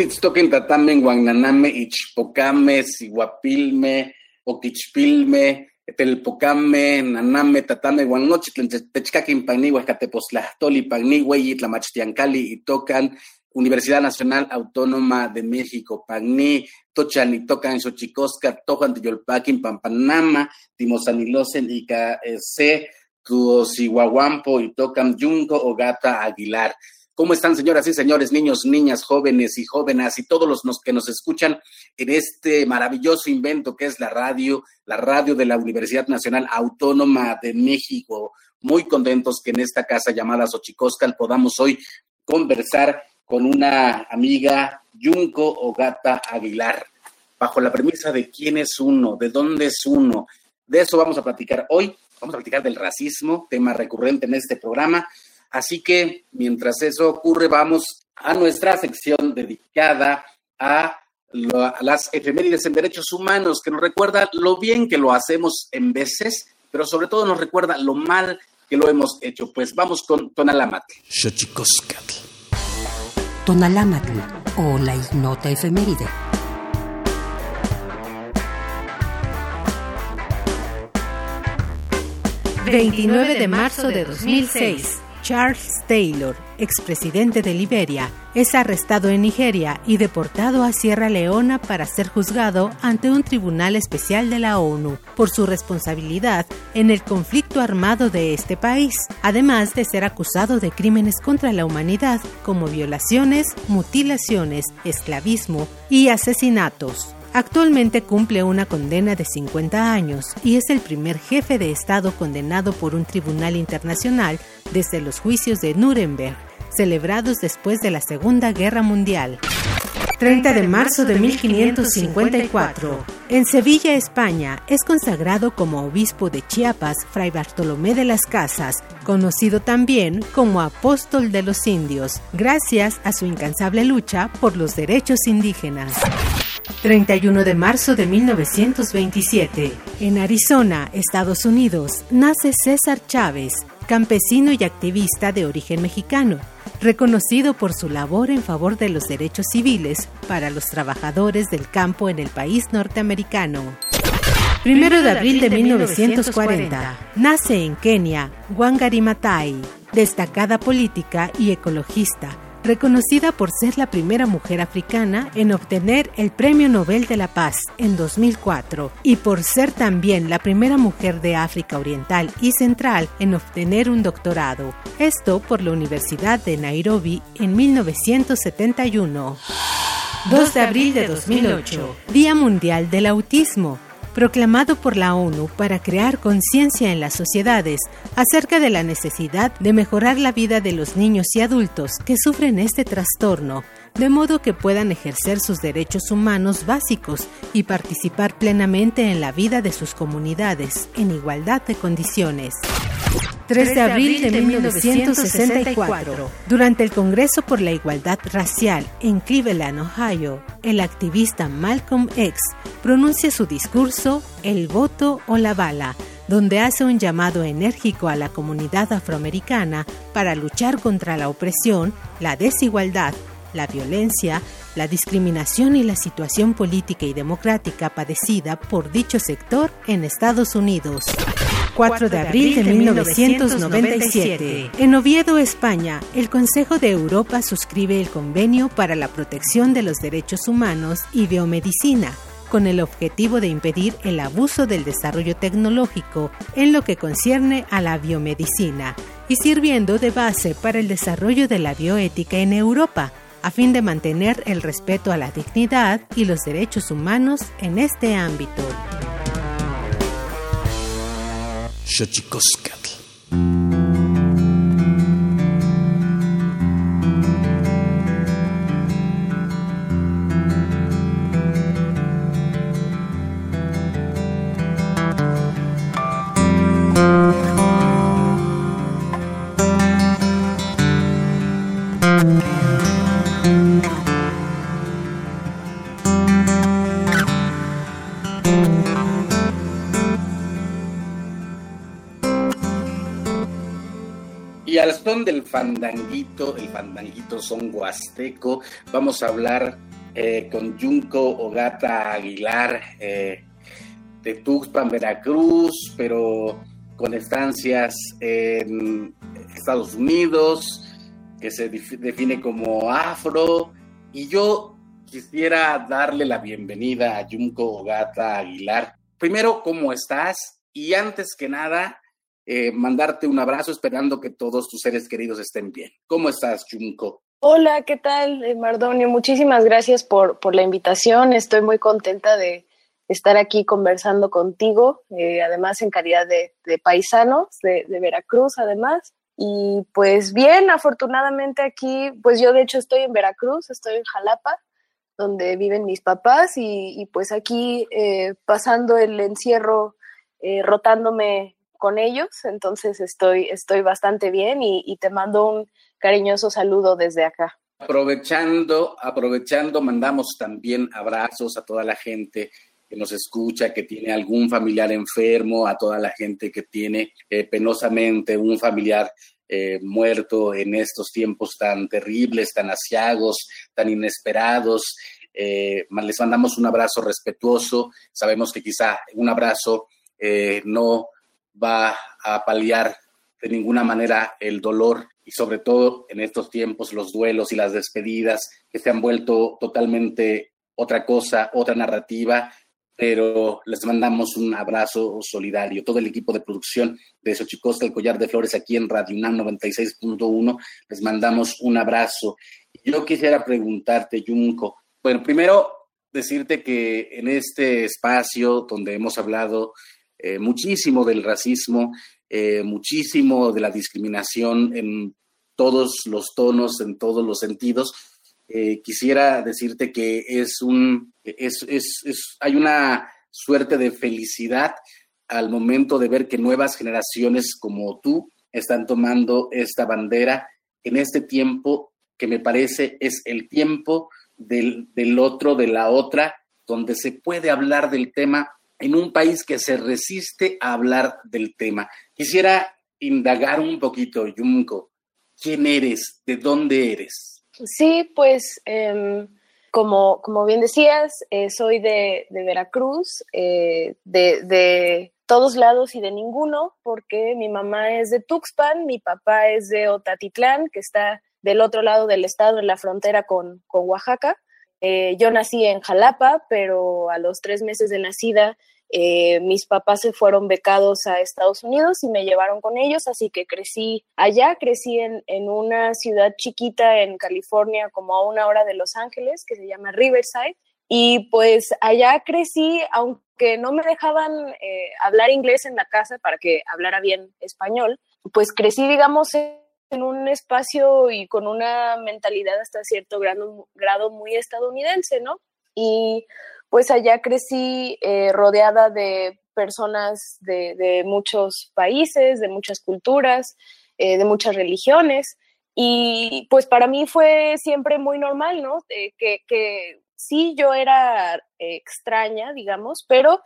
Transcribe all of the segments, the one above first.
Kenitstoken tatamen guananame ichpocame siguapilme oquichpilme telpocame naname tatame guanochtlen techcaquin pagni huescateposlahtoli pagni hueyi tlamachtiancali itocan Universidad Nacional Autónoma de México, Pagni, Tochan y Tocan, Xochicosca, Tojan, Tiyolpaquin, Pampanama, Timosanilosen, Ica, C, Tuosihuahuampo, y Tocan, Yunco, Ogata, Aguilar. ¿Cómo están, señoras y señores, niños, niñas, jóvenes y jóvenes y todos los que nos escuchan en este maravilloso invento que es la radio, la radio de la Universidad Nacional Autónoma de México? Muy contentos que en esta casa llamada Xochicoscal podamos hoy conversar con una amiga, Yunco Ogata Aguilar, bajo la premisa de quién es uno, de dónde es uno. De eso vamos a platicar hoy. Vamos a platicar del racismo, tema recurrente en este programa Así que mientras eso ocurre, vamos a nuestra sección dedicada a, las efemérides en derechos humanos, que nos recuerda lo bien que lo hacemos en veces, pero sobre todo nos recuerda lo mal que lo hemos hecho. Pues vamos con Tonalámatl. Tonalámatl o la ignota efeméride. ...29 de marzo de 2006... Charles Taylor, expresidente de Liberia, es arrestado en Nigeria y deportado a Sierra Leona para ser juzgado ante un tribunal especial de la ONU por su responsabilidad en el conflicto armado de este país, además de ser acusado de crímenes contra la humanidad como violaciones, mutilaciones, esclavismo y asesinatos. Actualmente cumple una condena de 50 años y es el primer jefe de Estado condenado por un tribunal internacional desde los juicios de Nuremberg, celebrados después de la Segunda Guerra Mundial. 30 de marzo de 1554. En Sevilla, España, es consagrado como obispo de Chiapas Fray Bartolomé de las Casas, conocido también como apóstol de los indios, gracias a su incansable lucha por los derechos indígenas. 31 de marzo de 1927. En Arizona, Estados Unidos, nace César Chávez, campesino y activista de origen mexicano, reconocido por su labor en favor de los derechos civiles para los trabajadores del campo en el país norteamericano. Primero de abril de 1940, nace en Kenia Wangari Maathai, destacada política y ecologista reconocida por ser la primera mujer africana en obtener el Premio Nobel de la Paz en 2004 y por ser también la primera mujer de África Oriental y Central en obtener un doctorado, esto por la Universidad de Nairobi en 1971. 2 de abril de 2008, Día Mundial del Autismo proclamado por la ONU para crear conciencia en las sociedades acerca de la necesidad de mejorar la vida de los niños y adultos que sufren este trastorno, de modo que puedan ejercer sus derechos humanos básicos y participar plenamente en la vida de sus comunidades en igualdad de condiciones. 3 de abril de 1964, durante el Congreso por la Igualdad Racial en Cleveland, Ohio, el activista Malcolm X pronuncia su discurso El voto o la bala, donde hace un llamado enérgico a la comunidad afroamericana para luchar contra la opresión, la desigualdad, la violencia, la discriminación y la situación política y democrática padecida por dicho sector en Estados Unidos. 4 de abril de 1997. En Oviedo, España, el Consejo de Europa suscribe el Convenio para la Protección de los Derechos Humanos y Biomedicina, con el objetivo de impedir el abuso del desarrollo tecnológico en lo que concierne a la biomedicina y sirviendo de base para el desarrollo de la bioética en Europa, a fin de mantener el respeto a la dignidad y los derechos humanos en este ámbito. Del fandanguito, el fandanguito son huasteco. Vamos a hablar eh, con Junco Ogata Aguilar eh, de Tuxpan, Veracruz, pero con estancias en Estados Unidos, que se define como afro. Y yo quisiera darle la bienvenida a Junco Ogata Aguilar. Primero, ¿cómo estás? Y antes que nada, eh, mandarte un abrazo esperando que todos tus seres queridos estén bien. ¿Cómo estás, Junco? Hola, ¿qué tal, eh, Mardonio? Muchísimas gracias por, por la invitación. Estoy muy contenta de estar aquí conversando contigo, eh, además en calidad de, paisanos de, Veracruz, además. Y pues bien, afortunadamente aquí, pues yo de hecho estoy en Veracruz, estoy en Jalapa, donde viven mis papás, y, pues aquí pasando el encierro, rotándome con ellos, entonces estoy, estoy bastante bien y, te mando un cariñoso saludo desde acá. Aprovechando, aprovechando, mandamos también abrazos a toda la gente que nos escucha, que tiene algún familiar enfermo, a toda la gente que tiene eh, penosamente un familiar eh, muerto en estos tiempos tan terribles, tan asiagos, tan inesperados. Eh, les mandamos un abrazo respetuoso. Sabemos que quizá un abrazo no va a paliar de ninguna manera el dolor y sobre todo en estos tiempos los duelos y las despedidas que se han vuelto totalmente otra cosa, otra narrativa, pero les mandamos un abrazo solidario. Todo el equipo de producción de Xochicosta, el Collar de Flores, aquí en Radio UNAM 96.1, les mandamos un abrazo. Yo quisiera preguntarte, Junco, bueno, primero decirte que en este espacio donde hemos hablado eh, muchísimo del racismo, eh, muchísimo de la discriminación en todos los tonos, en todos los sentidos. Eh, quisiera decirte que es un, es, hay una suerte de felicidad al momento de ver que nuevas generaciones como tú están tomando esta bandera en este tiempo que me parece es el tiempo del, del otro, de la otra, donde se puede hablar del tema en un país que se resiste a hablar del tema. Quisiera indagar un poquito, Yumko. ¿Quién eres? ¿De dónde eres? Sí, pues em, como, como bien decías, eh, soy de, Veracruz, eh, de, de, todos lados y de ninguno, porque mi mamá es de Tuxpan, mi papá es de Otatitlán, que está del otro lado del estado, en la frontera con, con Oaxaca. Eh, yo nací en Jalapa, pero a los tres meses de nacida eh, mis papás se fueron becados a Estados Unidos y me llevaron con ellos, así que crecí allá, crecí en, en, una ciudad chiquita en California, como a una hora de Los Ángeles, que se llama Riverside. Y pues allá crecí, aunque no me dejaban eh, hablar inglés en la casa para que hablara bien español, pues crecí, digamos, en un espacio y con una mentalidad hasta cierto grado, muy estadounidense, ¿no? Y pues allá crecí eh, rodeada de personas de, muchos países, de muchas culturas, eh, de muchas religiones. Y pues para mí fue siempre muy normal, ¿no? que, que, sí, yo era extraña, digamos, pero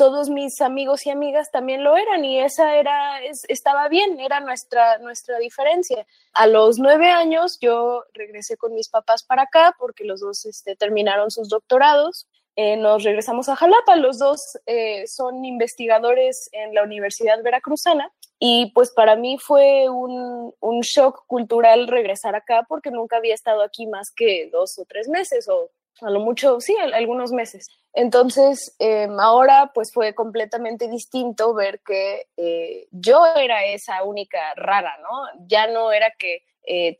todos mis amigos y amigas también lo eran y esa era, estaba bien, era nuestra, nuestra diferencia. A los nueve años yo regresé con mis papás para acá porque los dos este, terminaron sus doctorados eh, nos regresamos a Jalapa. Los dos eh, son investigadores en la Universidad Veracruzana y pues para mí fue un, un, shock cultural regresar acá porque nunca había estado aquí más que dos o tres meses o a lo mucho, sí, algunos meses. Entonces, em, ahora pues fue completamente distinto ver que eh, yo era esa única rara, ¿no? Ya no era que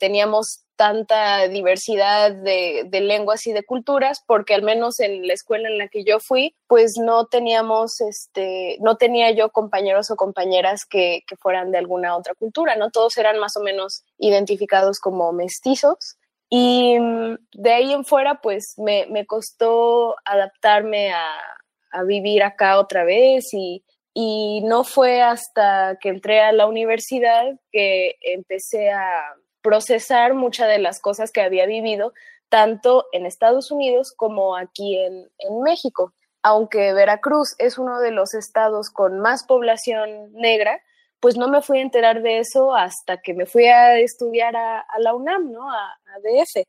teníamos tanta diversidad de, lenguas y de culturas, porque al menos en la escuela en la que yo fui, pues no teníamos, este, no tenía yo compañeros o compañeras que, fueran de alguna otra cultura, ¿no? Todos eran más o menos identificados como mestizos. Y mm, de ahí en fuera, pues me, costó adaptarme a, a, vivir acá otra vez y, y no fue hasta que entré a la universidad que empecé a procesar muchas de las cosas que había vivido, tanto en Estados Unidos como aquí en, México. Aunque Veracruz es uno de los estados con más población negra, pues no me fui a enterar de eso hasta que me fui a estudiar a, la UNAM, ¿no? A, a, DF.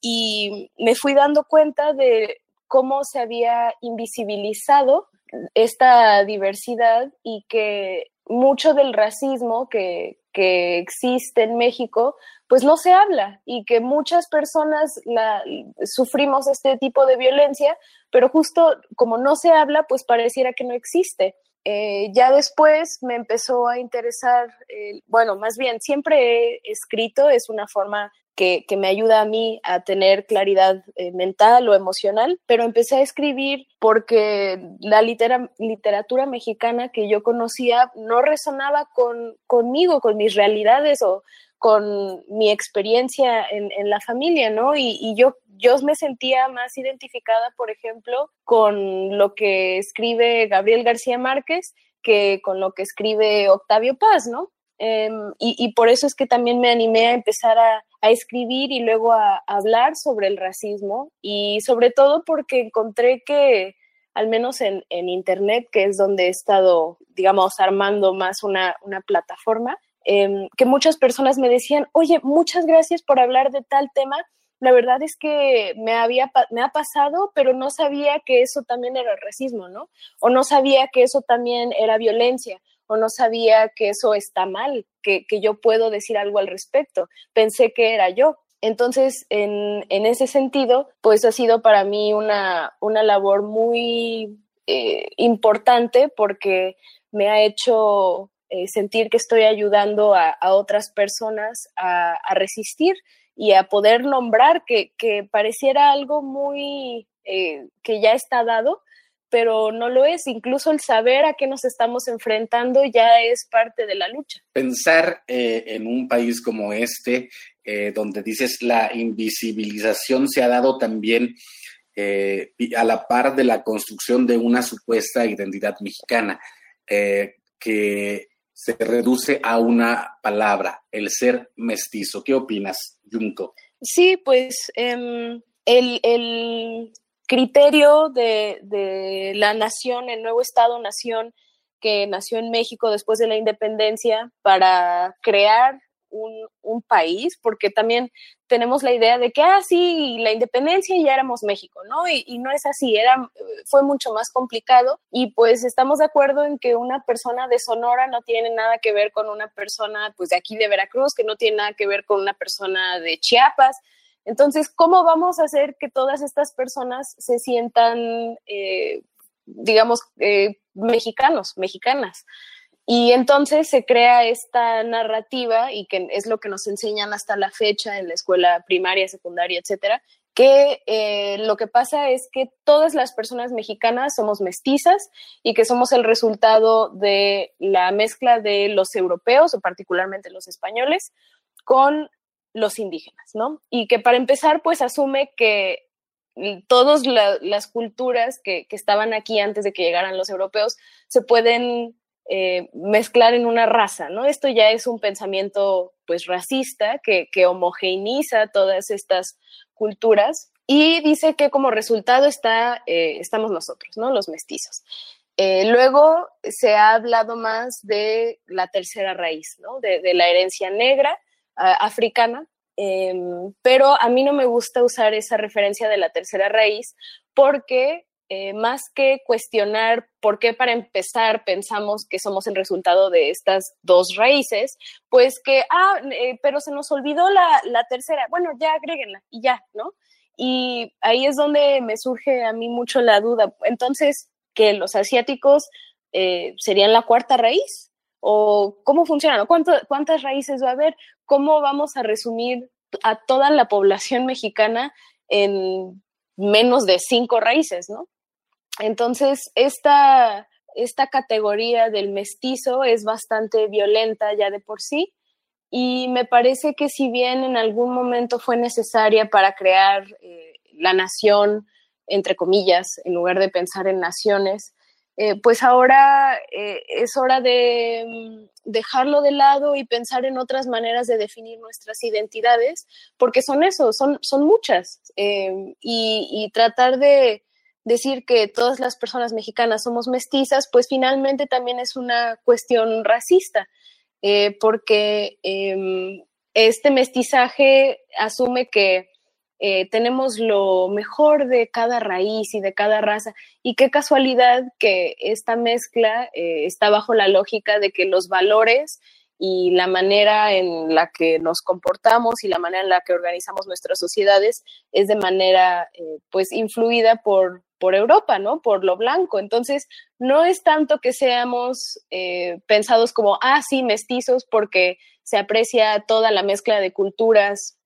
Y me fui dando cuenta de cómo se había invisibilizado esta diversidad y que mucho del racismo que, que existe en México, pues no se habla y que muchas personas la, sufrimos este tipo de violencia, pero justo como no se habla, pues pareciera que no existe. Eh, ya después me empezó a interesar, bueno, más bien siempre he escrito, es una forma que, me ayuda a mí a tener claridad eh, mental o emocional, pero empecé a escribir porque la literatura mexicana que yo conocía no resonaba con, conmigo, con mis realidades o con mi experiencia en, la familia, ¿no? Y, yo, yo me sentía más identificada, por ejemplo, con lo que escribe Gabriel García Márquez que con lo que escribe Octavio Paz, ¿no? Em, y, por eso es que también me animé a empezar a, escribir y luego a, hablar sobre el racismo y sobre todo porque encontré que, al menos en, Internet, que es donde he estado, digamos, armando más una, plataforma, em, que muchas personas me decían, oye, muchas gracias por hablar de tal tema. La verdad es que me, había, me ha pasado, pero no sabía que eso también era racismo, ¿no? O no sabía que eso también era violencia o no sabía que eso está mal, que, yo puedo decir algo al respecto. Pensé que era yo. Entonces, en, ese sentido, pues ha sido para mí una, una labor muy eh, importante porque me ha hecho eh, sentir que estoy ayudando a, otras personas a, resistir y a poder nombrar que, pareciera algo muy eh, que ya está dado, pero no lo es. Incluso el saber a qué nos estamos enfrentando ya es parte de la lucha. Pensar eh, en un país como este, eh, donde dices la invisibilización se ha dado también eh, a la par de la construcción de una supuesta identidad mexicana, que se reduce a una palabra, el ser mestizo. ¿Qué opinas, Junco? Sí, pues em, el criterio de, de la nación, el nuevo Estado-nación que nació en México después de la independencia para crear un, país, porque también tenemos la idea de que, ah, sí, la independencia ya éramos México, ¿no? Y, no es así, era, fue mucho más complicado y pues estamos de acuerdo en que una persona de Sonora no tiene nada que ver con una persona, pues de aquí de Veracruz, que no tiene nada que ver con una persona de Chiapas. Entonces, ¿cómo vamos a hacer que todas estas personas se sientan, eh, digamos, eh, mexicanos, mexicanas? Y entonces se crea esta narrativa y que es lo que nos enseñan hasta la fecha en la escuela primaria, secundaria, etcétera, que eh, lo que pasa es que todas las personas mexicanas somos mestizas y que somos el resultado de la mezcla de los europeos o particularmente los españoles con los indígenas, ¿no? Y que para empezar, pues asume que todas la, las culturas que, que estaban aquí antes de que llegaran los europeos se pueden eh, mezclar en una raza, ¿no? Esto ya es un pensamiento pues racista que, que homogeneiza todas estas culturas y dice que como resultado está, eh, estamos nosotros, ¿no? Los mestizos. Eh, luego se ha hablado más de la tercera raíz, ¿no? De, la herencia negra africana, em, pero a mí no me gusta usar esa referencia de la tercera raíz porque eh, más que cuestionar por qué para empezar pensamos que somos el resultado de estas dos raíces, pues que, ah, eh, pero se nos olvidó la, la, tercera, bueno, ya agréguenla y ya, ¿no? Y ahí es donde me surge a mí mucho la duda. Entonces, que los asiáticos eh, serían la cuarta raíz, o cómo funcionan, ¿Cuánto, cuántas raíces va a haber, cómo vamos a resumir a toda la población mexicana en menos de cinco raíces, ¿no? Entonces, esta, esta categoría del mestizo es bastante violenta ya de por sí y me parece que si bien en algún momento fue necesaria para crear eh, la nación, entre comillas, en lugar de pensar en naciones, eh, pues ahora eh, es hora de mm, dejarlo de lado y pensar en otras maneras de definir nuestras identidades, porque son eso, son, son muchas, y, y tratar de decir que todas las personas mexicanas somos mestizas, pues finalmente también es una cuestión racista, eh, porque eh, este mestizaje asume que eh, tenemos lo mejor de cada raíz y de cada raza, y qué casualidad que esta mezcla eh, está bajo la lógica de que los valores y la manera en la que nos comportamos y la manera en la que organizamos nuestras sociedades es de manera pues influida por, por Europa, ¿no? Por lo blanco. Entonces, no es tanto que seamos eh, pensados como, ah, mestizos, porque se aprecia toda la mezcla de culturas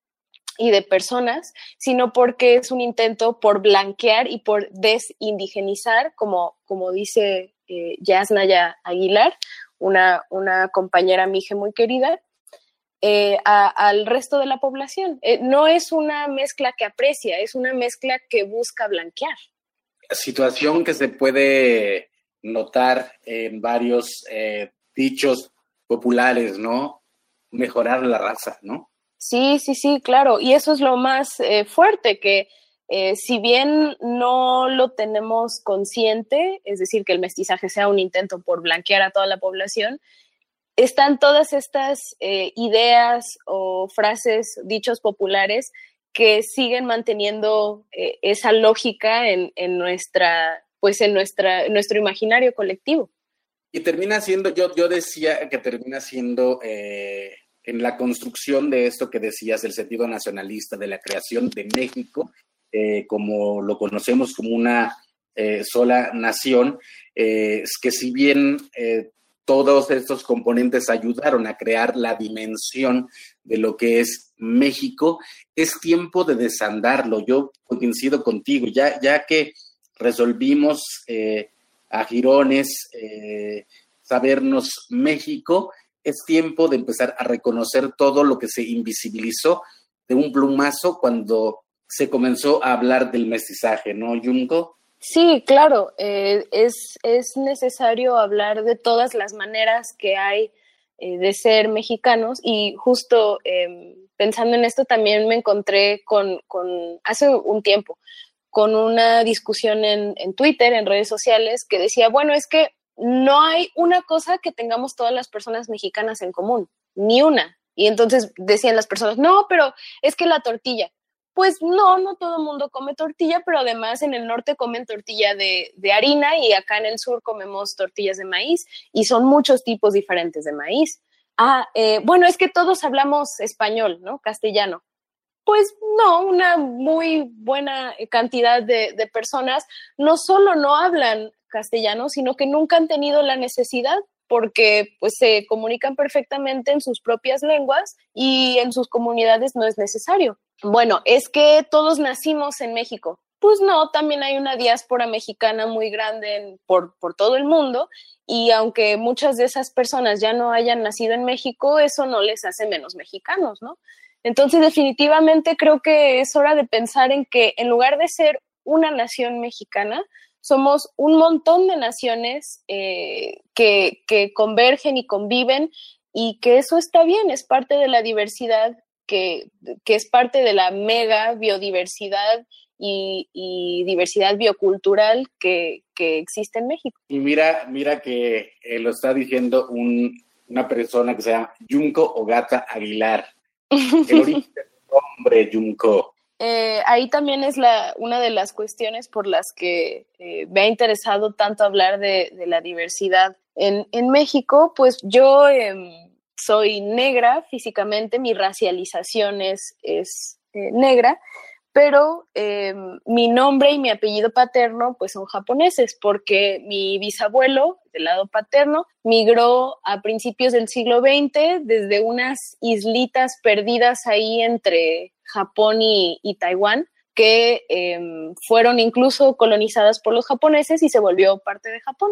y de personas, sino porque es un intento por blanquear y por desindigenizar, como, como dice eh, Yasnaya Aguilar, una, una compañera mije muy querida, eh, al resto de la población. Eh, no es una mezcla que aprecia, es una mezcla que busca blanquear. Situación que se puede notar en varios eh, dichos populares, ¿no? Mejorar la raza, ¿no? Sí, sí, sí, claro. Y eso es lo más eh, fuerte, que eh, si bien no lo tenemos consciente, es decir, que el mestizaje sea un intento por blanquear a toda la población, están todas estas eh, ideas o frases, dichos populares que siguen manteniendo eh, esa lógica en, en, nuestra, pues en nuestra, nuestro imaginario colectivo. Y termina siendo, yo, yo decía que termina siendo eh, en la construcción de esto que decías, el sentido nacionalista, de la creación de México, eh, como lo conocemos como una sola nación, que si bien todos estos componentes ayudaron a crear la dimensión de lo que es México, es tiempo de desandarlo. Yo coincido contigo, ya, ya que resolvimos a girones sabernos México, es tiempo de empezar a reconocer todo lo que se invisibilizó de un plumazo cuando se comenzó a hablar del mestizaje, ¿no, Junko? Sí, claro, eh, es, es, necesario hablar de todas las maneras que hay eh, de ser mexicanos y justo eh, pensando en esto también me encontré con, con, hace un tiempo con una discusión en, en Twitter, en redes sociales, que decía, bueno, es que no hay una cosa que tengamos todas las personas mexicanas en común, ni una. Y entonces decían las personas, no, pero es que la tortilla. Pues no, no todo el mundo come tortilla, pero además en el norte comen tortilla de, harina y acá en el sur comemos tortillas de maíz y son muchos tipos diferentes de maíz. Ah, eh, bueno, es que todos hablamos español, ¿no? Castellano. Pues no, una muy buena cantidad de, de personas no solo no hablan castellano, sino que nunca han tenido la necesidad porque pues se comunican perfectamente en sus propias lenguas y en sus comunidades no es necesario. Bueno, es que todos nacimos en México. Pues no, también hay una diáspora mexicana muy grande por, por todo el mundo y aunque muchas de esas personas ya no hayan nacido en México, eso no les hace menos mexicanos, ¿no? Entonces, definitivamente creo que es hora de pensar en que en lugar de ser una nación mexicana, somos un montón de naciones eh, que, convergen y conviven y que eso está bien, es parte de la diversidad, que, es parte de la mega biodiversidad y, diversidad biocultural que, existe en México. Y mira, mira que eh, lo está diciendo una persona que se llama Junco Ogata Aguilar. El origen del nombre. Eh, ahí también es la, una de las cuestiones por las que eh, me ha interesado tanto hablar de, la diversidad en, México, pues yo em, soy negra físicamente, mi racialización es, es eh, negra, pero em, mi nombre y mi apellido paterno pues son japoneses porque mi bisabuelo del lado paterno migró a principios del siglo XX desde unas islitas perdidas ahí entre Japón y, Taiwán que em, fueron incluso colonizadas por los japoneses y se volvió parte de Japón.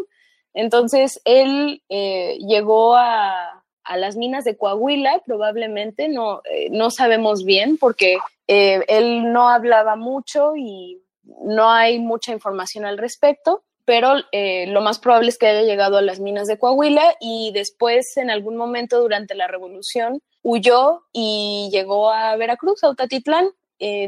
Entonces él eh, llegó a, a las minas de Coahuila, probablemente, no, eh, no sabemos bien, porque eh, él no hablaba mucho y no hay mucha información al respecto, pero eh, lo más probable es que haya llegado a las minas de Coahuila y después, en algún momento durante la revolución, huyó y llegó a Veracruz, a Utatitlán,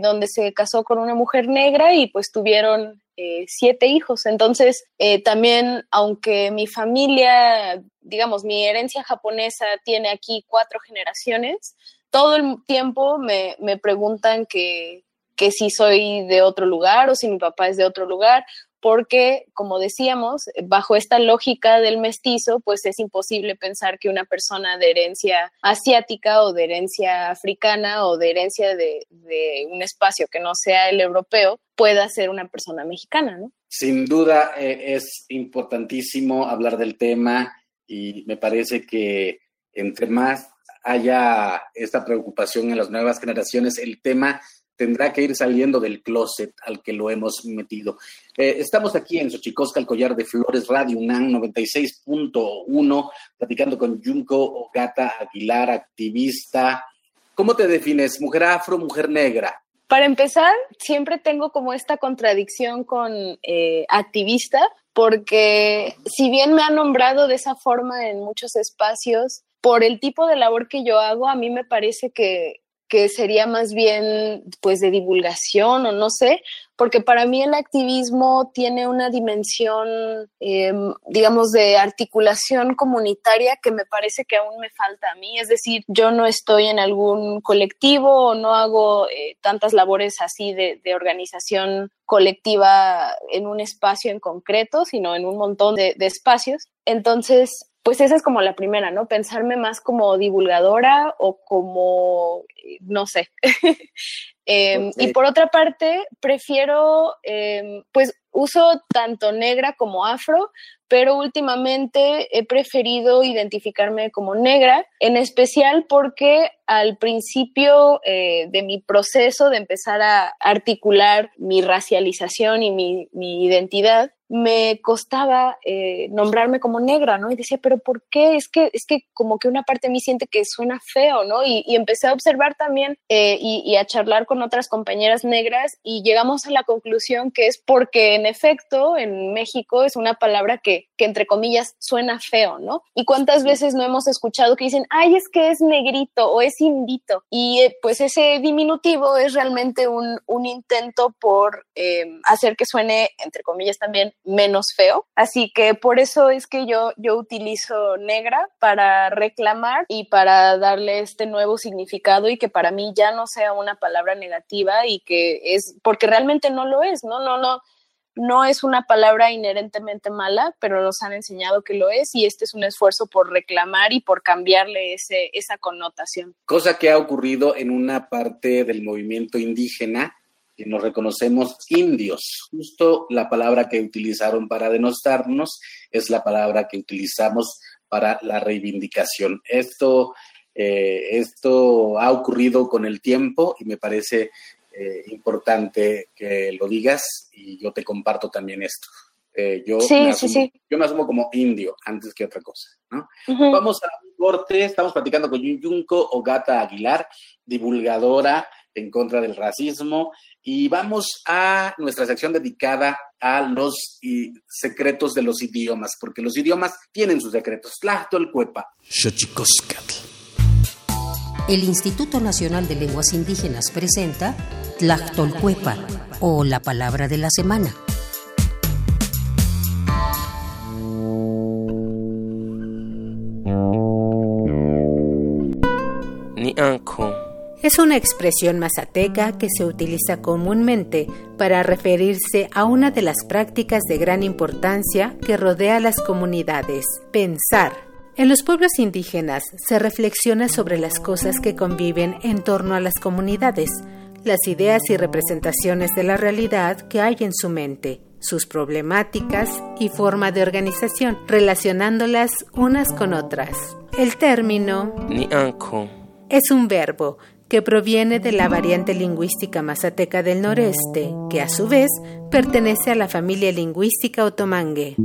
donde se casó con una mujer negra y pues tuvieron siete hijos. Entonces, también, aunque mi familia digamos, mi herencia japonesa tiene aquí cuatro generaciones, todo el tiempo me, preguntan que, que si soy de otro lugar o si mi papá es de otro lugar, porque, como decíamos, bajo esta lógica del mestizo, pues es imposible pensar que una persona de herencia asiática o de herencia africana o de herencia de, de un espacio que no sea el europeo pueda ser una persona mexicana, ¿no? Sin duda eh, es importantísimo hablar del tema y me parece que entre más haya esta preocupación en las nuevas generaciones, el tema tendrá que ir saliendo del closet al que lo hemos metido. Eh, estamos aquí en Xochicosca, el collar de flores, Radio UNAM 96.1, platicando con Junko Ogata Aguilar, activista. ¿Cómo te defines? ¿Mujer afro, mujer negra? Para empezar, siempre tengo como esta contradicción con eh, activista, porque si bien me han nombrado de esa forma en muchos espacios, por el tipo de labor que yo hago, a mí me parece que, que sería más bien pues de divulgación o no sé, porque para mí el activismo tiene una dimensión, em, digamos, de articulación comunitaria que me parece que aún me falta a mí. Es decir, yo no estoy en algún colectivo o no hago eh, tantas labores así de, organización colectiva en un espacio en concreto, sino en un montón de, de espacios. Entonces, pues esa es como la primera, ¿no? Pensarme más como divulgadora o como, no sé. Em, y por otra parte, prefiero, em, pues uso tanto negra como afro, pero últimamente he preferido identificarme como negra, en especial porque al principio eh, de mi proceso de empezar a articular mi racialización y mi, mi identidad, me costaba eh, nombrarme como negra, ¿no? Y decía, pero ¿por qué? Es que, es que como que una parte de mí siente que suena feo, ¿no? Y, empecé a observar también eh, y, a charlar con otras compañeras negras y llegamos a la conclusión que es porque en efecto en México es una palabra que que, entre comillas suena feo, ¿no? Y cuántas veces no hemos escuchado que dicen, ay, es que es negrito o es indito. Y eh, pues ese diminutivo es realmente un, un intento por hacer que suene, entre comillas, también menos feo. Así que por eso es que yo, yo utilizo negra para reclamar y para darle este nuevo significado y que para mí ya no sea una palabra negativa y que es, porque realmente no lo es, ¿no? No, no no es una palabra inherentemente mala, pero nos han enseñado que lo es y este es un esfuerzo por reclamar y por cambiarle ese, esa connotación. Cosa que ha ocurrido en una parte del movimiento indígena que nos reconocemos indios. Justo la palabra que utilizaron para denostarnos es la palabra que utilizamos para la reivindicación. Esto, eh, esto ha ocurrido con el tiempo y me parece eh, importante que lo digas y yo te comparto también esto. Eh, yo, me asumo, yo me asumo como indio antes que otra cosa. ¿no? Vamos a un corte, estamos platicando con Yunko Ogata Aguilar, divulgadora en contra del racismo, y vamos a nuestra sección dedicada a los secretos de los idiomas, porque los idiomas tienen sus secretos. Cuepa. El Instituto Nacional de Lenguas Indígenas presenta Tlactolcuepa o la palabra de la semana. Es una expresión mazateca que se utiliza comúnmente para referirse a una de las prácticas de gran importancia que rodea a las comunidades, pensar. En los pueblos indígenas se reflexiona sobre las cosas que conviven en torno a las comunidades, las ideas y representaciones de la realidad que hay en su mente, sus problemáticas y forma de organización, relacionándolas unas con otras. El término es un verbo que proviene de la variante lingüística mazateca del noreste, que a su vez pertenece a la familia lingüística otomangue.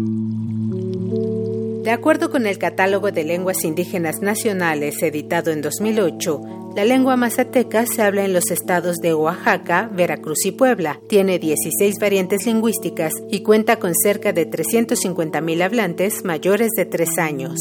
De acuerdo con el Catálogo de Lenguas Indígenas Nacionales editado en 2008, la lengua mazateca se habla en los estados de Oaxaca, Veracruz y Puebla. Tiene 16 variantes lingüísticas y cuenta con cerca de 350.000 hablantes mayores de 3 años.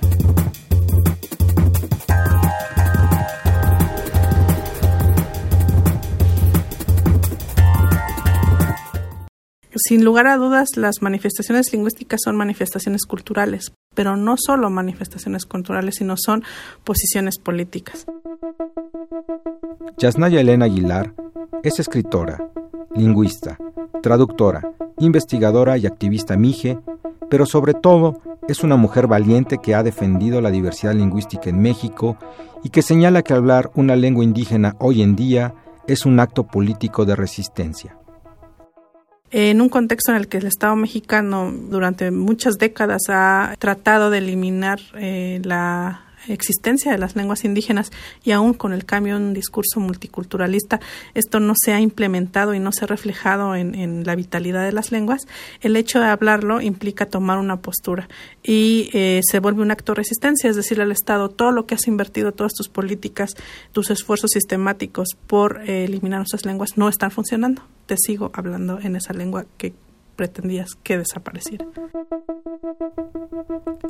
Sin lugar a dudas, las manifestaciones lingüísticas son manifestaciones culturales, pero no solo manifestaciones culturales, sino son posiciones políticas. Yasnaya Elena Aguilar es escritora, lingüista, traductora, investigadora y activista mije, pero sobre todo es una mujer valiente que ha defendido la diversidad lingüística en México y que señala que hablar una lengua indígena hoy en día es un acto político de resistencia en un contexto en el que el Estado mexicano durante muchas décadas ha tratado de eliminar eh, la existencia de las lenguas indígenas y aún con el cambio en un discurso multiculturalista esto no se ha implementado y no se ha reflejado en, la vitalidad de las lenguas, el hecho de hablarlo implica tomar una postura y eh, se vuelve un acto de resistencia, es decir, al Estado todo lo que has invertido, todas tus políticas, tus esfuerzos sistemáticos por eh, eliminar nuestras lenguas no están funcionando. Te sigo hablando en esa lengua que pretendías que desapareciera.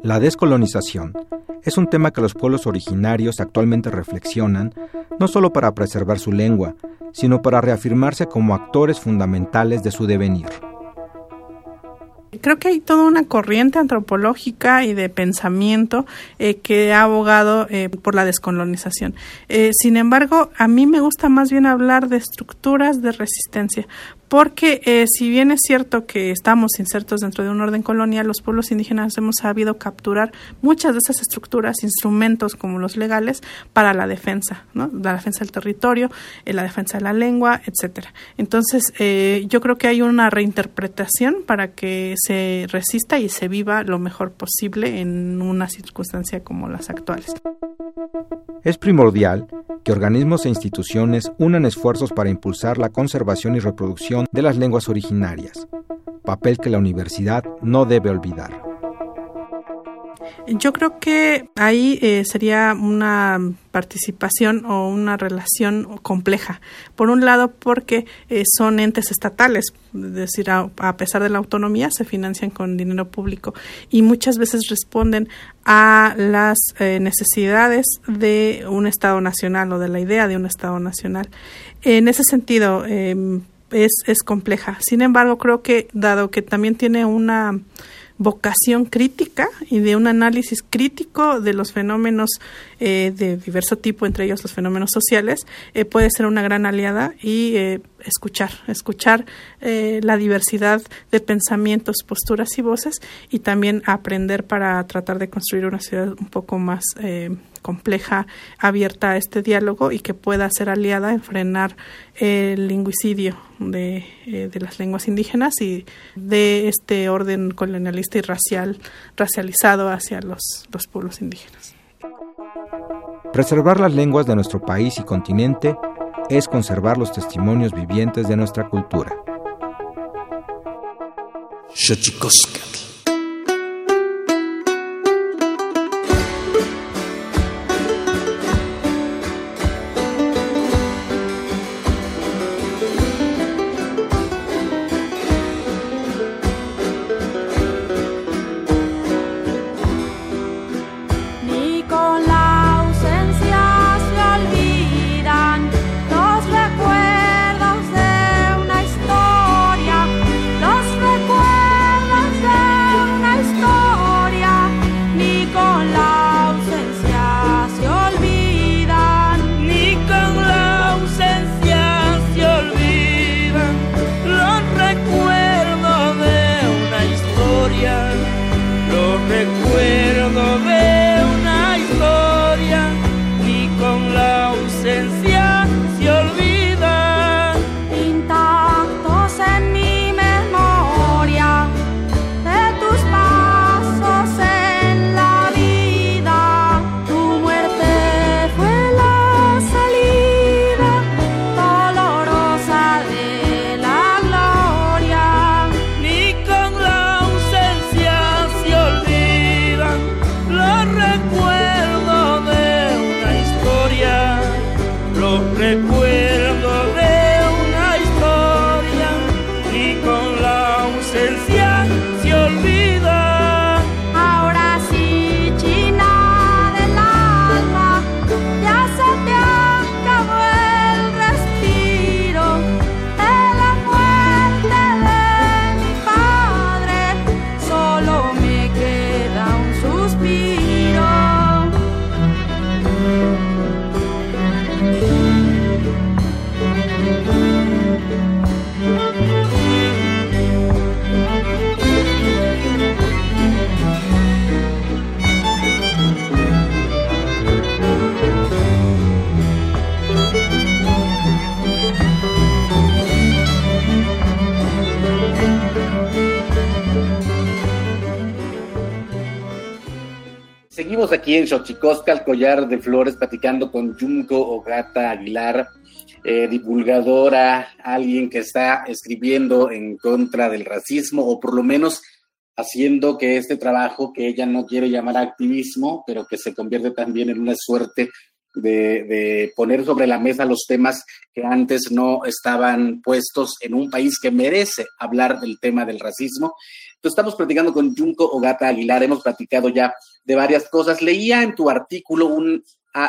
La descolonización es un tema que los pueblos originarios actualmente reflexionan no solo para preservar su lengua, sino para reafirmarse como actores fundamentales de su devenir. Creo que hay toda una corriente antropológica y de pensamiento eh, que ha abogado eh, por la descolonización. Eh, sin embargo, a mí me gusta más bien hablar de estructuras de resistencia, porque eh, si bien es cierto que estamos insertos dentro de un orden colonial, los pueblos indígenas hemos sabido capturar muchas de esas estructuras, instrumentos como los legales para la defensa, ¿no? la defensa del territorio, eh, la defensa de la lengua, etcétera. Entonces, eh, yo creo que hay una reinterpretación para que se resista y se viva lo mejor posible en una circunstancia como las actuales. Es primordial que organismos e instituciones unan esfuerzos para impulsar la conservación y reproducción de las lenguas originarias. papel que la universidad no debe olvidar. Yo creo que ahí eh, sería una participación o una relación compleja. Por un lado, porque eh, son entes estatales, es decir, a, pesar de la autonomía, se financian con dinero público y muchas veces responden a las eh, necesidades de un Estado nacional o de la idea de un Estado nacional. En ese sentido, em, es, es compleja. Sin embargo, creo que, dado que también tiene una vocación crítica y de un análisis crítico de los fenómenos eh, de diverso tipo, entre ellos los fenómenos sociales, eh, puede ser una gran aliada y eh, escuchar, escuchar la diversidad de pensamientos, posturas y voces y también aprender para tratar de construir una ciudad un poco más compleja, abierta a este diálogo y que pueda ser aliada en frenar el lingüicidio de, eh, de, las lenguas indígenas y de este orden colonialista y racial, racializado hacia los, los pueblos indígenas. Preservar las lenguas de nuestro país y continente es conservar los testimonios vivientes de nuestra cultura. Aquí en Xochicosca, el collar de flores, platicando con Junco Ogata Aguilar, eh, divulgadora, alguien que está escribiendo en contra del racismo, o por lo menos haciendo que este trabajo, que ella no quiere llamar activismo, pero que se convierte también en una suerte de, de, poner sobre la mesa los temas que antes no estaban puestos en un país que merece hablar del tema del racismo. Estamos platicando con Junco Ogata Aguilar, hemos platicado ya de varias cosas. Leía en tu artículo un,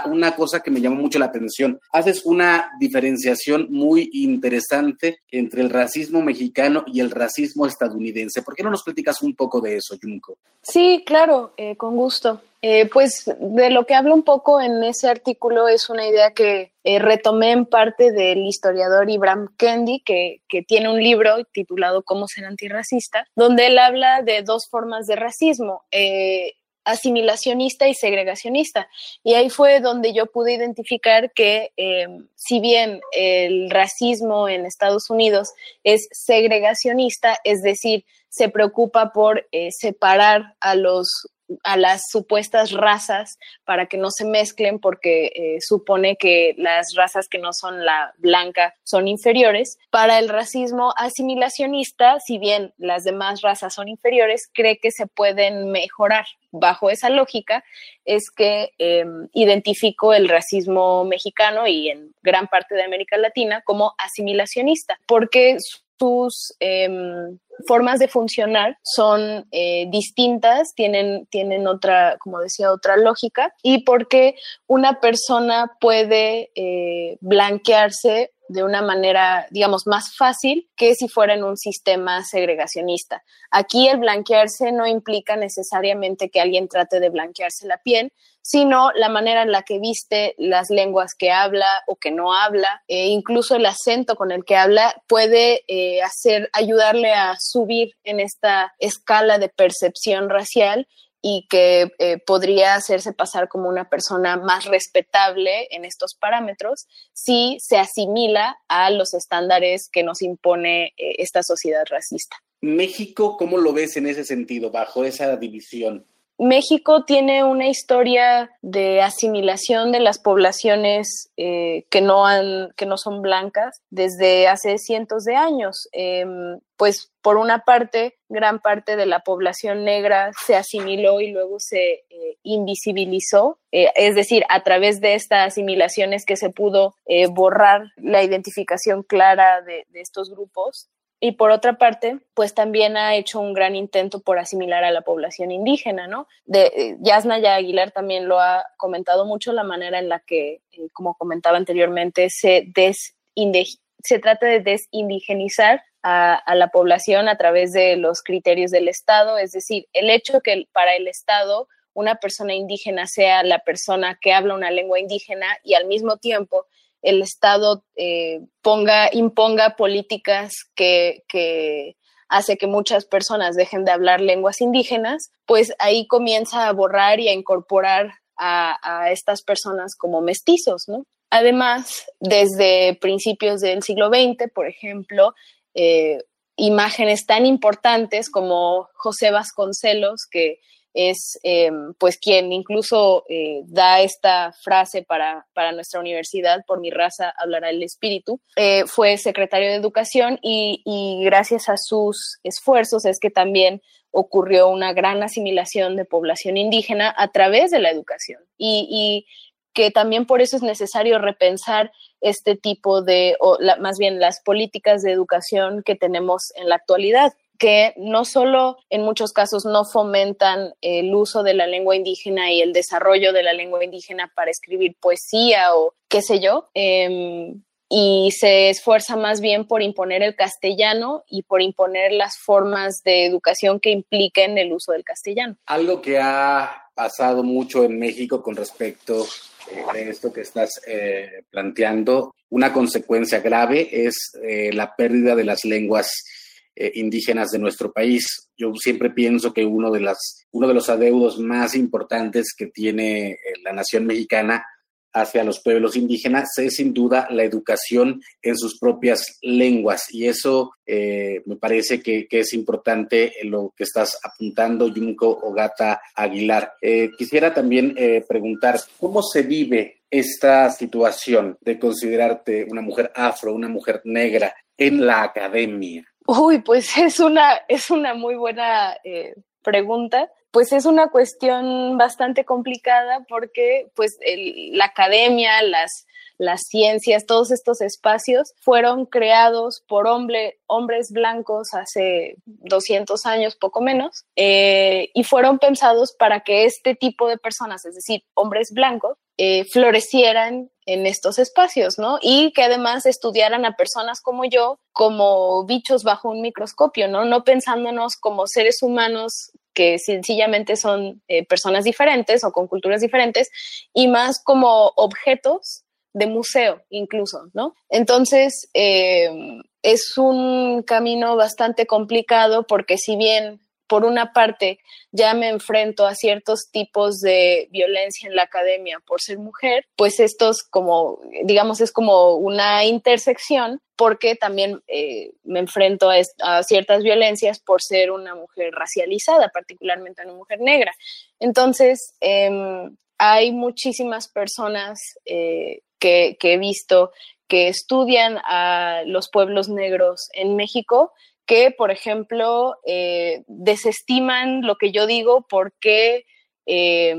una cosa que me llamó mucho la atención. Haces una diferenciación muy interesante entre el racismo mexicano y el racismo estadounidense. ¿Por qué no nos platicas un poco de eso, Junco? Sí, claro, eh, con gusto. Eh, pues de lo que hablo un poco en ese artículo es una idea que eh, retomé en parte del historiador Ibram Kendi, que, que, tiene un libro titulado Cómo ser antirracista, donde él habla de dos formas de racismo. Eh, asimilacionista y segregacionista. Y ahí fue donde yo pude identificar que si bien el racismo en Estados Unidos es segregacionista, es decir, se preocupa por separar a los a las supuestas razas para que no se mezclen porque eh, supone que las razas que no son la blanca son inferiores. Para el racismo asimilacionista, si bien las demás razas son inferiores, cree que se pueden mejorar. Bajo esa lógica es que em, identifico el racismo mexicano y en gran parte de América Latina como asimilacionista, porque sus em, formas de funcionar son eh, distintas, tienen, tienen otra, como decía, otra lógica, y porque una persona puede eh, blanquearse de una manera, digamos, más fácil que si fuera en un sistema segregacionista. Aquí el blanquearse no implica necesariamente que alguien trate de blanquearse la piel, sino la manera en la que viste las lenguas que habla o que no habla, e incluso el acento con el que habla puede eh, hacer, ayudarle a subir en esta escala de percepción racial y que eh, podría hacerse pasar como una persona más respetable en estos parámetros si se asimila a los estándares que nos impone eh, esta sociedad racista. México, ¿cómo lo ves en ese sentido, bajo esa división? México tiene una historia de asimilación de las poblaciones eh, que, no han, que no son blancas desde hace cientos de años. Em, pues por una parte, gran parte de la población negra se asimiló y luego se eh, invisibilizó, eh, es decir, a través de estas asimilaciones que se pudo borrar la identificación clara de, de estos grupos y por otra parte, pues también ha hecho un gran intento por asimilar a la población indígena, ¿no? De, eh, Yasna ya Aguilar también lo ha comentado mucho, la manera en la que, eh, como comentaba anteriormente, se, se trata de desindigenizar a, a, la población a través de los criterios del Estado, es decir, el hecho que para el Estado una persona indígena sea la persona que habla una lengua indígena y al mismo tiempo el Estado eh, ponga, imponga políticas que, hace que muchas personas dejen de hablar lenguas indígenas, pues ahí comienza a borrar y a incorporar a, estas personas como mestizos, ¿no? Además, desde principios del siglo XX, por ejemplo, eh, imágenes tan importantes como José Vasconcelos, que es em, pues quien incluso eh, da esta frase para, para, nuestra universidad, por mi raza hablará el espíritu, eh, fue secretario de educación y, y, gracias a sus esfuerzos es que también ocurrió una gran asimilación de población indígena a través de la educación. Y, y que también por eso es necesario repensar este tipo de, o más bien las políticas de educación que tenemos en la actualidad que no solo en muchos casos no fomentan el uso de la lengua indígena y el desarrollo de la lengua indígena para escribir poesía o qué sé yo, em, y se esfuerza más bien por imponer el castellano y por imponer las formas de educación que impliquen el uso del castellano. Algo que ha pasado mucho en México con respecto eh, a esto que estás eh, planteando, una consecuencia grave es eh, la pérdida de las lenguas eh, indígenas de nuestro país. Yo siempre pienso que uno de, las, uno de los adeudos más importantes que tiene eh, la nación mexicana hacia los pueblos indígenas es sin duda la educación en sus propias lenguas y eso eh, me parece que, es importante lo que estás apuntando, Junco Ogata Aguilar. quisiera también preguntar, ¿cómo se vive esta situación de considerarte una mujer afro, una mujer negra en la academia? Uy, pues es una, es una muy buena eh, pregunta. Pues es una cuestión bastante complicada porque pues la academia, las, las ciencias, todos estos espacios fueron creados por hombre, hombres blancos hace 200 años, poco menos, eh, y fueron pensados para que este tipo de personas, es decir, hombres blancos, eh, florecieran en estos espacios, ¿no? Y que además estudiaran a personas como yo como bichos bajo un microscopio, ¿no? No pensándonos como seres humanos que sencillamente son eh, personas diferentes o con culturas diferentes y más como objetos de museo incluso, ¿no? Entonces, eh, es un camino bastante complicado porque si bien por una parte ya me enfrento a ciertos tipos de violencia en la academia por ser mujer, pues estos como, digamos, es como una intersección porque también eh, me enfrento a, ciertas violencias por ser una mujer racializada, particularmente una mujer negra. Entonces, em, hay muchísimas personas eh, que, he visto que estudian a los pueblos negros en México que, por ejemplo, eh, desestiman lo que yo digo porque eh,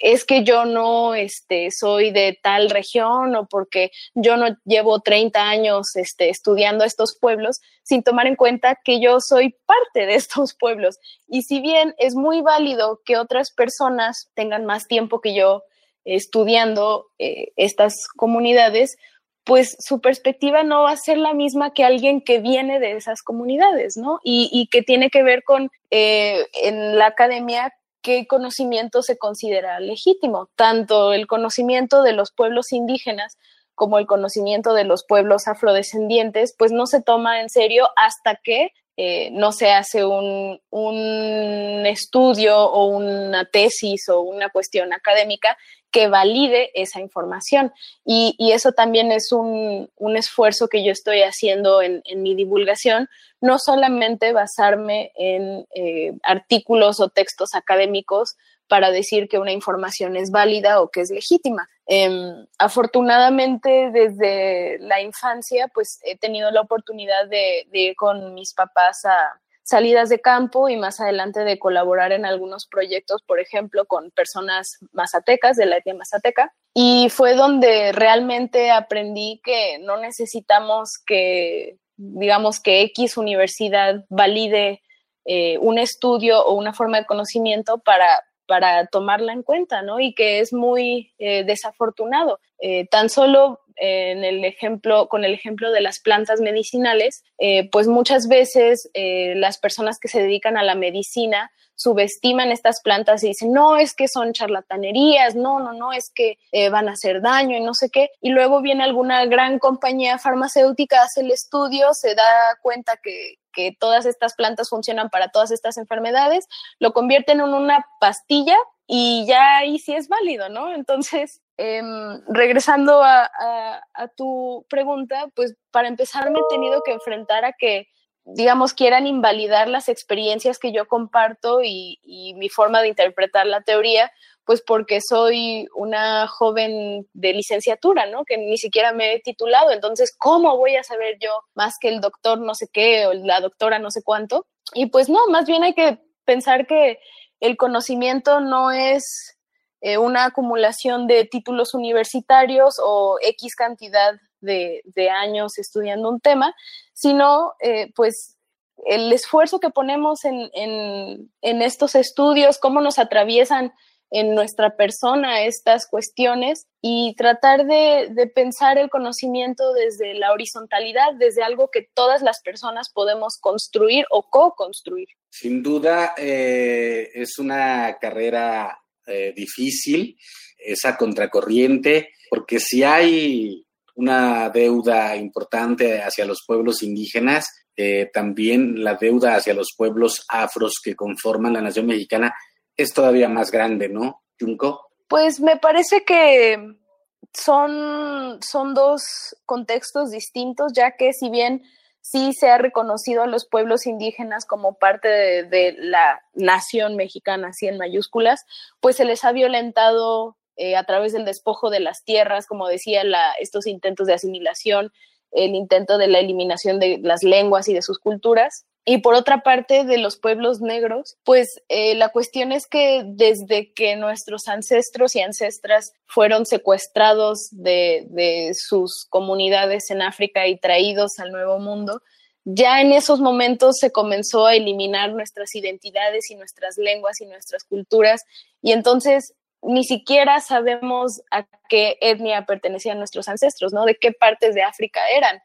es que yo no este, soy de tal región o porque yo no llevo 30 años este, estudiando estos pueblos, sin tomar en cuenta que yo soy parte de estos pueblos. Y si bien es muy válido que otras personas tengan más tiempo que yo estudiando eh, estas comunidades, pues su perspectiva no va a ser la misma que alguien que viene de esas comunidades, ¿no? Y, que tiene que ver con, eh, en la academia, qué conocimiento se considera legítimo, tanto el conocimiento de los pueblos indígenas como el conocimiento de los pueblos afrodescendientes, pues no se toma en serio hasta que eh, no se hace un, un, estudio o una tesis o una cuestión académica que valide esa información. Y, eso también es un, esfuerzo que yo estoy haciendo en, mi divulgación, no solamente basarme en eh, artículos o textos académicos para decir que una información es válida o que es legítima. Em, afortunadamente, desde la infancia, pues he tenido la oportunidad de ir con mis papás a, salidas de campo y más adelante de colaborar en algunos proyectos, por ejemplo, con personas mazatecas de la etnia mazateca. Y fue donde realmente aprendí que no necesitamos que, digamos, que X universidad valide eh, un estudio o una forma de conocimiento para, para tomarla en cuenta, ¿no? Y que es muy eh, desafortunado. Eh, tan solo en el ejemplo, con el ejemplo de las plantas medicinales, eh, pues muchas veces eh, las personas que se dedican a la medicina subestiman estas plantas y dicen, no, es que son charlatanerías, no, no, no, es que eh, van a hacer daño y no sé qué. Y luego viene alguna gran compañía farmacéutica, hace el estudio, se da cuenta que, que todas estas plantas funcionan para todas estas enfermedades, lo convierten en una pastilla y ya ahí sí es válido, ¿no? Entonces, Em, regresando a, tu pregunta, pues para empezar me he tenido que enfrentar a que, digamos, quieran invalidar las experiencias que yo comparto y, mi forma de interpretar la teoría, pues porque soy una joven de licenciatura, ¿no? Que ni siquiera me he titulado, entonces, ¿cómo voy a saber yo más que el doctor no sé qué o la doctora no sé cuánto? Y pues no, más bien hay que pensar que el conocimiento no es eh, una acumulación de títulos universitarios o X cantidad de, años estudiando un tema, sino eh, pues el esfuerzo que ponemos en, estos estudios, cómo nos atraviesan en nuestra persona estas cuestiones y tratar de, pensar el conocimiento desde la horizontalidad, desde algo que todas las personas podemos construir o co-construir. Sin duda, eh, es una carrera eh, difícil, esa contracorriente, porque si hay una deuda importante hacia los pueblos indígenas, eh, también la deuda hacia los pueblos afros que conforman la nación mexicana es todavía más grande, ¿no, Junco? Pues me parece que son, son dos contextos distintos, ya que si bien sí se ha reconocido a los pueblos indígenas como parte de, la nación mexicana, así en mayúsculas, pues se les ha violentado eh, a través del despojo de las tierras, como decía, la, estos intentos de asimilación, el intento de la eliminación de las lenguas y de sus culturas. Y por otra parte, de los pueblos negros, pues eh, la cuestión es que desde que nuestros ancestros y ancestras fueron secuestrados de, de sus comunidades en África y traídos al Nuevo Mundo, ya en esos momentos se comenzó a eliminar nuestras identidades y nuestras lenguas y nuestras culturas y entonces ni siquiera sabemos a qué etnia pertenecían nuestros ancestros, ¿no? De qué partes de África eran.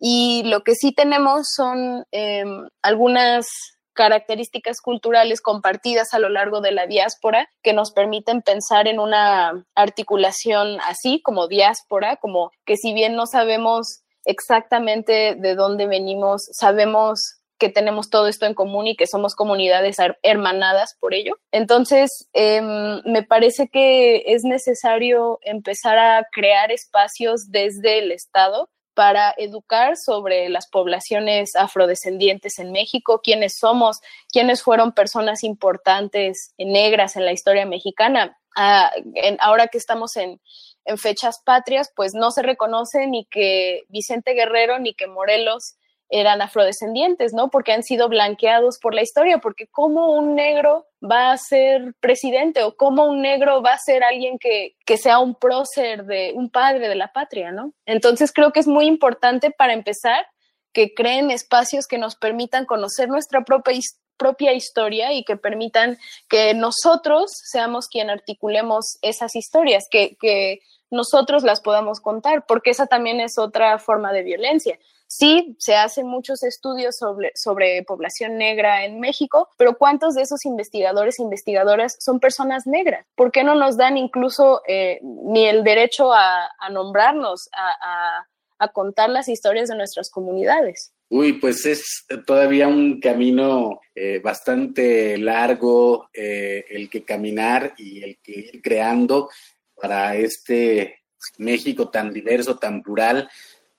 Y lo que sí tenemos son em, algunas características culturales compartidas a lo largo de la diáspora que nos permiten pensar en una articulación así como diáspora, como que si bien no sabemos exactamente de dónde venimos, sabemos que tenemos todo esto en común y que somos comunidades hermanadas por ello. Entonces, em, me parece que es necesario empezar a crear espacios desde el Estado para educar sobre las poblaciones afrodescendientes en México, quiénes somos, quiénes fueron personas importantes negras en la historia mexicana. Ah, ahora que estamos en, en fechas patrias, pues no se reconoce ni que Vicente Guerrero ni que Morelos eran afrodescendientes, ¿no? Porque han sido blanqueados por la historia, porque cómo un negro va a ser presidente o cómo un negro va a ser alguien que, que sea un prócer de un padre de la patria, ¿no? Entonces creo que es muy importante para empezar que creen espacios que nos permitan conocer nuestra propia, historia y que permitan que nosotros seamos quien articulemos esas historias, que, que nosotros las podamos contar, porque esa también es otra forma de violencia. Sí, se hacen muchos estudios sobre, sobre población negra en México, pero ¿cuántos de esos investigadores e investigadoras son personas negras? ¿Por qué no nos dan incluso eh, ni el derecho a, nombrarnos, a, contar las historias de nuestras comunidades? Uy, pues es todavía un camino eh, bastante largo eh, el que caminar y el que ir creando para este México tan diverso, tan plural,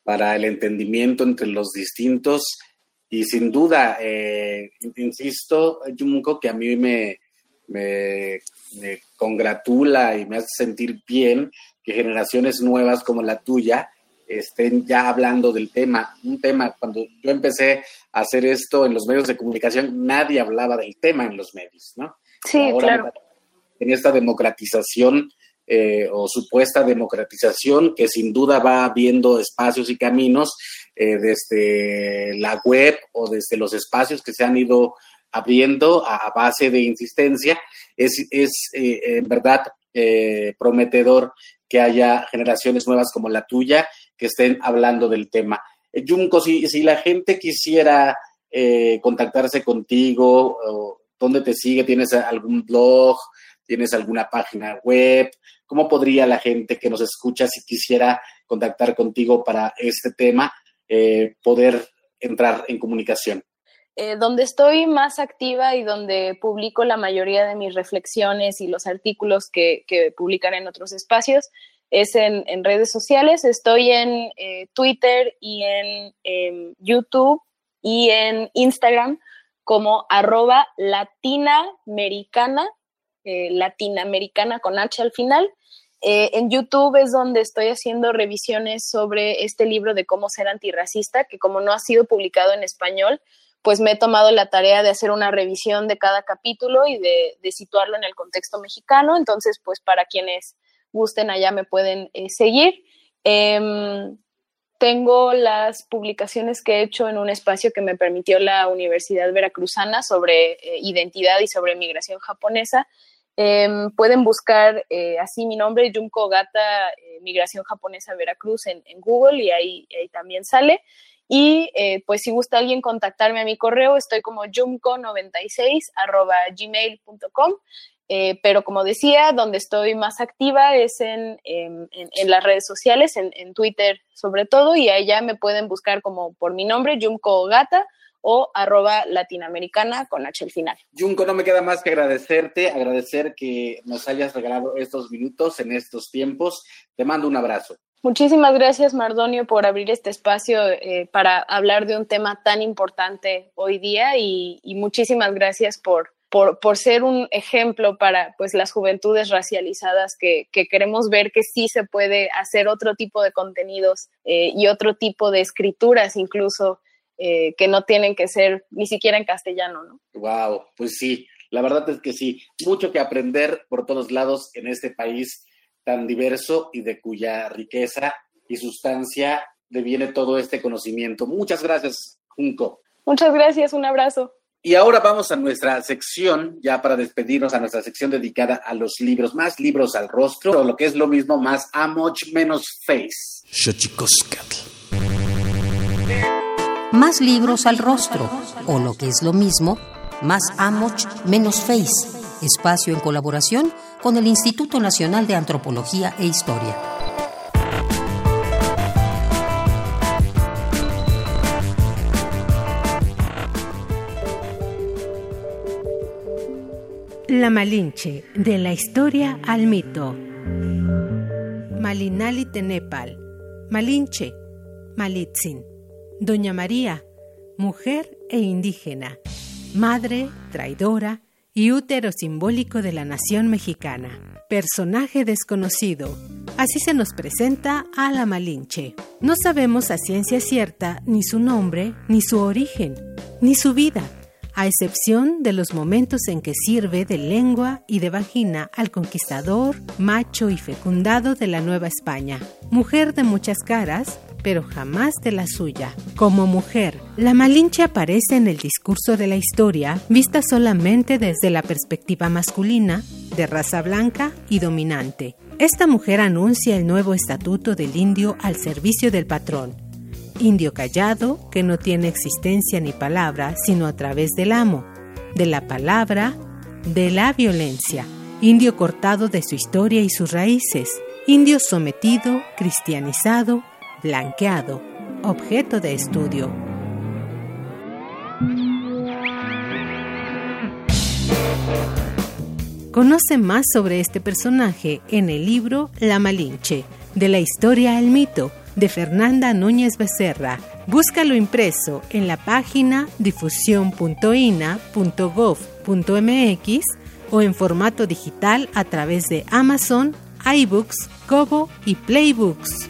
para el entendimiento entre los distintos. Y sin duda, eh, insisto, Junko, que a mí me, me, congratula y me hace sentir bien que generaciones nuevas como la tuya estén ya hablando del tema. Un tema, cuando yo empecé a hacer esto en los medios de comunicación, nadie hablaba del tema en los medios, ¿no? Sí, claro. En esta democratización eh, o supuesta democratización que sin duda va abriendo espacios y caminos eh, desde la web o desde los espacios que se han ido abriendo a, base de insistencia, es, es eh, en verdad prometedor que haya generaciones nuevas como la tuya que estén hablando del tema. Junko, si, si la gente quisiera contactarse contigo, ¿dónde te sigue? ¿Tienes algún blog? ¿Tienes alguna página web? ¿Cómo podría la gente que nos escucha, si quisiera contactar contigo para este tema, eh, poder entrar en comunicación? Eh, donde estoy más activa y donde publico la mayoría de mis reflexiones y los artículos que, que publican en otros espacios es en, redes sociales. Estoy en eh, Twitter y en, en, YouTube y en Instagram como arroba latinamericana eh, latinoamericana con H al final. Eh, en YouTube es donde estoy haciendo revisiones sobre este libro de cómo ser antirracista, que como no ha sido publicado en español, pues me he tomado la tarea de hacer una revisión de cada capítulo y de, situarlo en el contexto mexicano. Entonces, pues para quienes gusten allá me pueden eh, seguir. Em, tengo las publicaciones que he hecho en un espacio que me permitió la Universidad Veracruzana sobre identidad y sobre migración japonesa Em, pueden buscar eh, así mi nombre, Junko Gata, eh, Migración Japonesa Veracruz en, Google y ahí, también sale. Y eh, pues si gusta alguien contactarme a mi correo, estoy como jumco96 arroba gmail.com. pero como decía, donde estoy más activa es en, en, en las redes sociales, en, Twitter sobre todo, y allá me pueden buscar como por mi nombre, Junko Gata o arroba latinoamericana con H al final. Junco, no me queda más que agradecerte, agradecer que nos hayas regalado estos minutos en estos tiempos. Te mando un abrazo. Muchísimas gracias, Mardonio, por abrir este espacio eh, para hablar de un tema tan importante hoy día y, muchísimas gracias por, por, ser un ejemplo para pues, las juventudes racializadas que, queremos ver que sí se puede hacer otro tipo de contenidos eh, y otro tipo de escrituras incluso eh, que no tienen que ser ni siquiera en castellano, ¿no? Wow, pues sí, la verdad es que sí, mucho que aprender por todos lados en este país tan diverso y de cuya riqueza y sustancia deviene todo este conocimiento. Muchas gracias, Junco. Muchas gracias, un abrazo. Y ahora vamos a nuestra sección, ya para despedirnos, a nuestra sección dedicada a los libros, más libros al rostro, o lo que es lo mismo, más a much menos face más libros al rostro, o lo que es lo mismo, más Amoch menos Face, espacio en colaboración con el Instituto Nacional de Antropología e Historia. La Malinche, de la historia al mito. Malinali Tenepal, Malinche, Malitzin. Doña María, mujer e indígena, madre, traidora y útero simbólico de la nación mexicana. Personaje desconocido. Así se nos presenta a la Malinche. No sabemos a ciencia cierta ni su nombre, ni su origen, ni su vida a excepción de los momentos en que sirve de lengua y de vagina al conquistador, macho y fecundado de la Nueva España. Mujer de muchas caras, pero jamás de la suya. Como mujer, la Malinche aparece en el discurso de la historia vista solamente desde la perspectiva masculina, de raza blanca y dominante. Esta mujer anuncia el nuevo estatuto del indio al servicio del patrón, indio callado que no tiene existencia ni palabra sino a través del amo, de la palabra, de la violencia, indio cortado de su historia y sus raíces, indio sometido, cristianizado, blanqueado, objeto de estudio. Conoce más sobre este personaje en el libro La Malinche, de la historia al mito, de Fernanda Núñez Becerra. Búscalo impreso en la página difusión.ina.gov.mx o en formato digital a través de Amazon, iBooks, Kobo y Playbooks.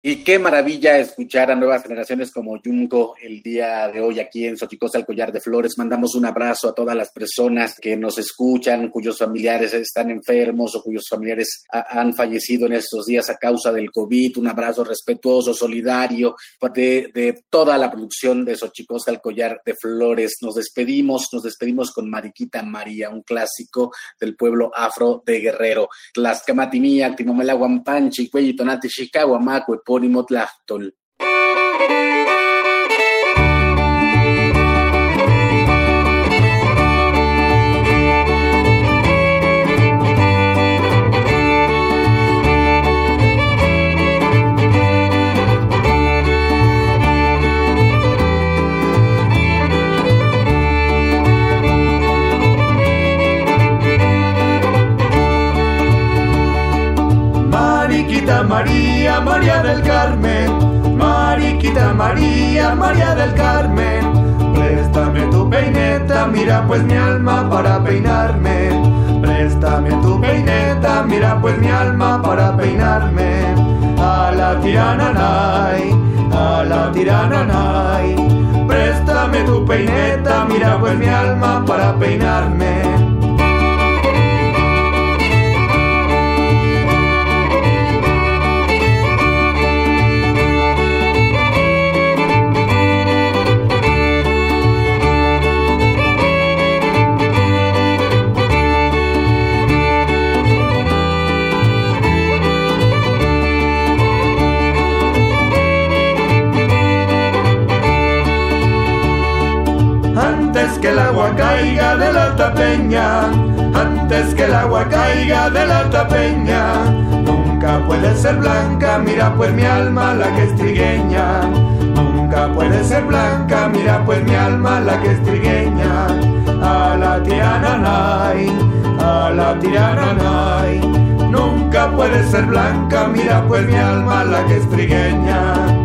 Y qué maravilla escuchar a nuevas generaciones como Junco el día de hoy aquí en Xochicosa, el Collar de Flores. Mandamos un abrazo a todas las personas que nos escuchan, cuyos familiares están enfermos o cuyos familiares han fallecido en estos días a causa del COVID. Un abrazo respetuoso, solidario de, toda la producción de Xochicosa, el Collar de Flores. Nos despedimos, nos despedimos con Mariquita María, un clásico del pueblo afro de Guerrero. Tlaxcamatimía, Timomela Guampanchi, Cuellitonati, Chicago, Macue, epónimo Tlachtol. Mariquita María, del Carmen, Mariquita María, María del Carmen, préstame tu peineta, mira pues mi alma para peinarme, préstame tu peineta, mira pues mi alma para peinarme, a la tirananay, a la tirananay, préstame tu peineta, mira pues mi alma para peinarme. Que el agua caiga de la alta peña, antes que el agua caiga de la alta peña, nunca puede ser blanca, mira pues mi alma la que es trigueña, nunca puede ser blanca, mira pues mi alma la que es trigueña, a la tirananay, a la tirananay, nunca puede ser blanca, mira pues mi alma la que es trigueña.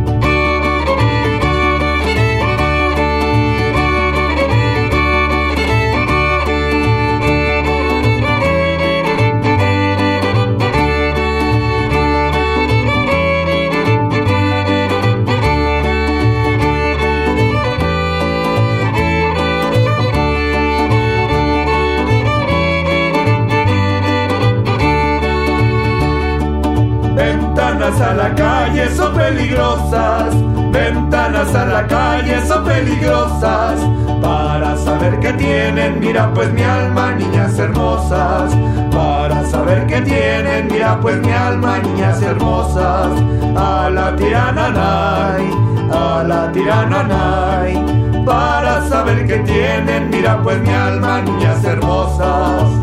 Ventanas a la calle son peligrosas, ventanas a la calle son peligrosas. Para saber qué tienen, mira pues mi alma, niñas hermosas. Para saber qué tienen, mira pues mi alma, niñas hermosas. A la tirananay, a la tirananay. Para saber qué tienen, mira pues mi alma, niñas hermosas.